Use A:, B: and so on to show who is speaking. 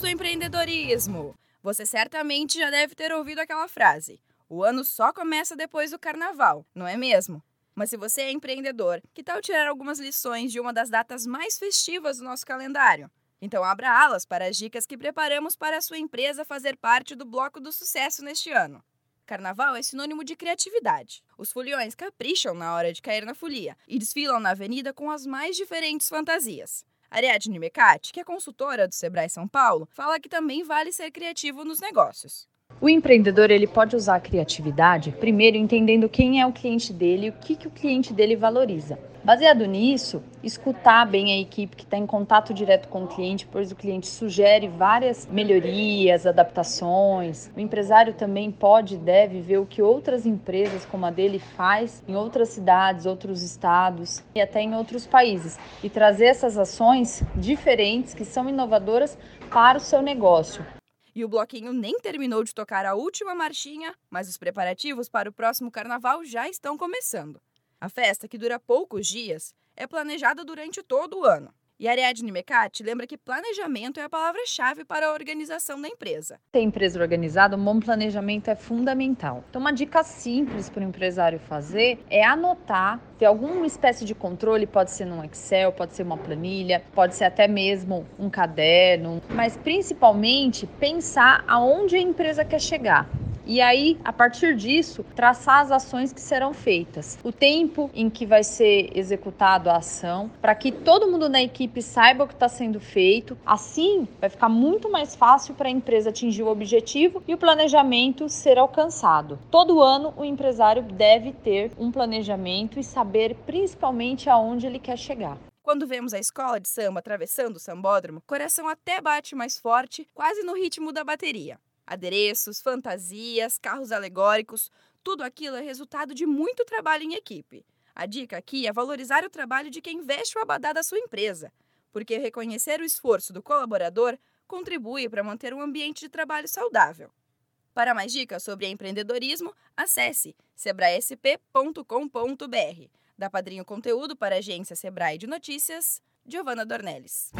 A: do empreendedorismo! Você certamente já deve ter ouvido aquela frase: o ano só começa depois do carnaval, não é mesmo? Mas se você é empreendedor, que tal tirar algumas lições de uma das datas mais festivas do nosso calendário? Então abra alas para as dicas que preparamos para a sua empresa fazer parte do bloco do sucesso neste ano. Carnaval é sinônimo de criatividade. Os foliões capricham na hora de cair na folia e desfilam na avenida com as mais diferentes fantasias. Ariadne Mecati, que é consultora do Sebrae São Paulo, fala que também vale ser criativo nos negócios.
B: O empreendedor ele pode usar a criatividade primeiro entendendo quem é o cliente dele e o que, que o cliente dele valoriza. Baseado nisso, escutar bem a equipe que está em contato direto com o cliente, pois o cliente sugere várias melhorias, adaptações. O empresário também pode e deve ver o que outras empresas como a dele faz em outras cidades, outros estados e até em outros países e trazer essas ações diferentes que são inovadoras para o seu negócio.
A: E o bloquinho nem terminou de tocar a última marchinha, mas os preparativos para o próximo carnaval já estão começando. A festa, que dura poucos dias, é planejada durante todo o ano. E Ariadne Mecati lembra que planejamento é a palavra-chave para a organização da empresa.
B: Ter empresa organizada, um bom planejamento é fundamental. Então, uma dica simples para o empresário fazer é anotar, ter alguma espécie de controle, pode ser num Excel, pode ser uma planilha, pode ser até mesmo um caderno, mas principalmente pensar aonde a empresa quer chegar. E aí, a partir disso, traçar as ações que serão feitas, o tempo em que vai ser executado a ação, para que todo mundo na equipe saiba o que está sendo feito. Assim, vai ficar muito mais fácil para a empresa atingir o objetivo e o planejamento ser alcançado. Todo ano, o empresário deve ter um planejamento e saber principalmente aonde ele quer chegar.
A: Quando vemos a escola de samba atravessando o sambódromo, o coração até bate mais forte, quase no ritmo da bateria. Adereços, fantasias, carros alegóricos, tudo aquilo é resultado de muito trabalho em equipe. A dica aqui é valorizar o trabalho de quem veste o abadá da sua empresa, porque reconhecer o esforço do colaborador contribui para manter um ambiente de trabalho saudável. Para mais dicas sobre empreendedorismo, acesse sebraesp.com.br. Da Padrinho Conteúdo para a agência Sebrae de Notícias, Giovana Dornelles.